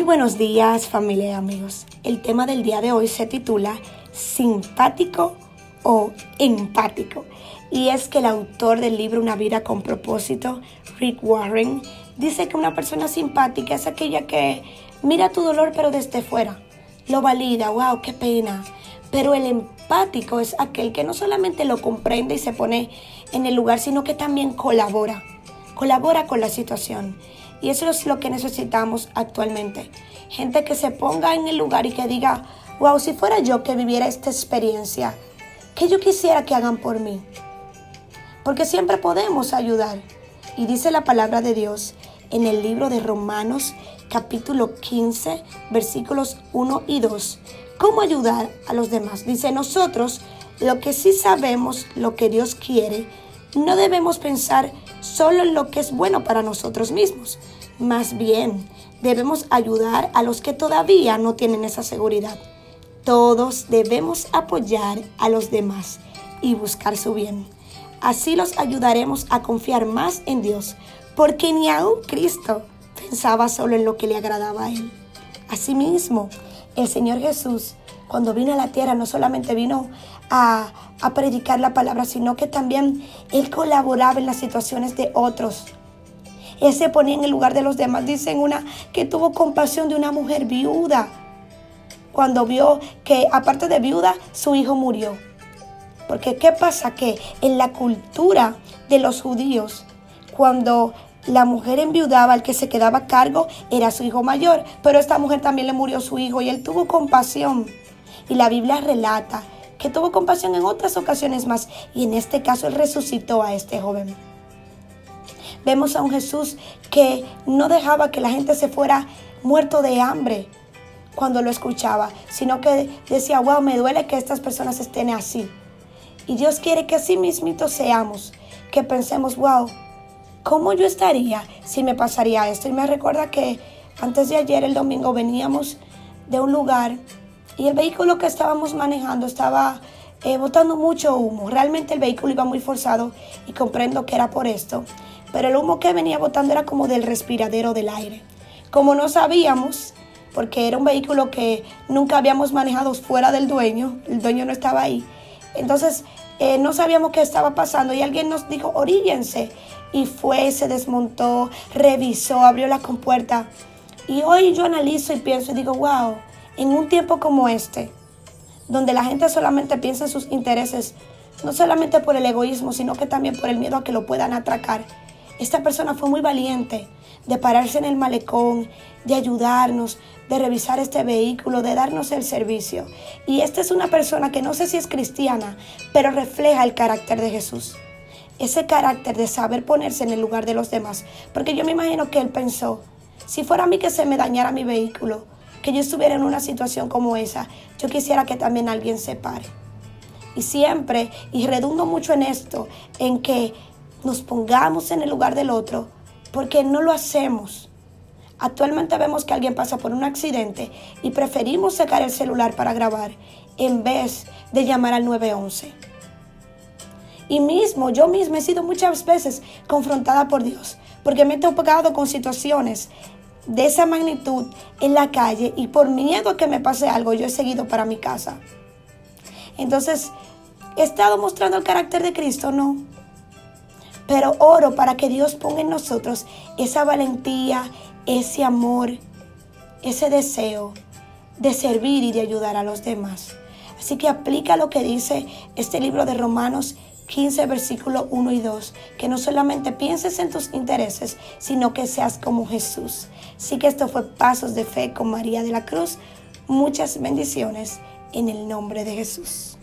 Muy buenos días familia y amigos. El tema del día de hoy se titula simpático o empático. Y es que el autor del libro Una vida con propósito, Rick Warren, dice que una persona simpática es aquella que mira tu dolor pero desde fuera. Lo valida, wow, qué pena. Pero el empático es aquel que no solamente lo comprende y se pone en el lugar, sino que también colabora. Colabora con la situación. Y eso es lo que necesitamos actualmente. Gente que se ponga en el lugar y que diga, wow, si fuera yo que viviera esta experiencia, ¿qué yo quisiera que hagan por mí? Porque siempre podemos ayudar. Y dice la palabra de Dios en el libro de Romanos capítulo 15 versículos 1 y 2. ¿Cómo ayudar a los demás? Dice nosotros, lo que sí sabemos, lo que Dios quiere, no debemos pensar solo en lo que es bueno para nosotros mismos. Más bien, debemos ayudar a los que todavía no tienen esa seguridad. Todos debemos apoyar a los demás y buscar su bien. Así los ayudaremos a confiar más en Dios, porque ni aun Cristo pensaba solo en lo que le agradaba a Él. Asimismo, el Señor Jesús, cuando vino a la tierra, no solamente vino a, a predicar la palabra, sino que también Él colaboraba en las situaciones de otros. Él se ponía en el lugar de los demás. Dicen una que tuvo compasión de una mujer viuda cuando vio que aparte de viuda, su hijo murió. Porque ¿qué pasa? Que en la cultura de los judíos, cuando la mujer enviudaba, el que se quedaba a cargo era su hijo mayor, pero esta mujer también le murió su hijo y él tuvo compasión. Y la Biblia relata que tuvo compasión en otras ocasiones más y en este caso él resucitó a este joven. Vemos a un Jesús que no dejaba que la gente se fuera muerto de hambre cuando lo escuchaba, sino que decía, wow, me duele que estas personas estén así. Y Dios quiere que así mismito seamos, que pensemos, wow, ¿cómo yo estaría si me pasaría esto? Y me recuerda que antes de ayer, el domingo, veníamos de un lugar y el vehículo que estábamos manejando estaba eh, botando mucho humo. Realmente el vehículo iba muy forzado y comprendo que era por esto. Pero el humo que venía botando era como del respiradero del aire. Como no sabíamos, porque era un vehículo que nunca habíamos manejado fuera del dueño, el dueño no estaba ahí. Entonces eh, no sabíamos qué estaba pasando y alguien nos dijo, oríllense. Y fue, se desmontó, revisó, abrió la compuerta. Y hoy yo analizo y pienso y digo, wow, en un tiempo como este, donde la gente solamente piensa en sus intereses, no solamente por el egoísmo, sino que también por el miedo a que lo puedan atracar. Esta persona fue muy valiente de pararse en el malecón, de ayudarnos, de revisar este vehículo, de darnos el servicio. Y esta es una persona que no sé si es cristiana, pero refleja el carácter de Jesús. Ese carácter de saber ponerse en el lugar de los demás. Porque yo me imagino que él pensó, si fuera a mí que se me dañara mi vehículo, que yo estuviera en una situación como esa, yo quisiera que también alguien se pare. Y siempre, y redundo mucho en esto, en que nos pongamos en el lugar del otro, porque no lo hacemos. Actualmente vemos que alguien pasa por un accidente y preferimos sacar el celular para grabar en vez de llamar al 911. Y mismo, yo misma he sido muchas veces confrontada por Dios, porque me he topado con situaciones de esa magnitud en la calle y por miedo a que me pase algo, yo he seguido para mi casa. Entonces, ¿he estado mostrando el carácter de Cristo? No. Pero oro para que Dios ponga en nosotros esa valentía, ese amor, ese deseo de servir y de ayudar a los demás. Así que aplica lo que dice este libro de Romanos 15, versículo 1 y 2, que no solamente pienses en tus intereses, sino que seas como Jesús. Así que esto fue Pasos de Fe con María de la Cruz. Muchas bendiciones en el nombre de Jesús.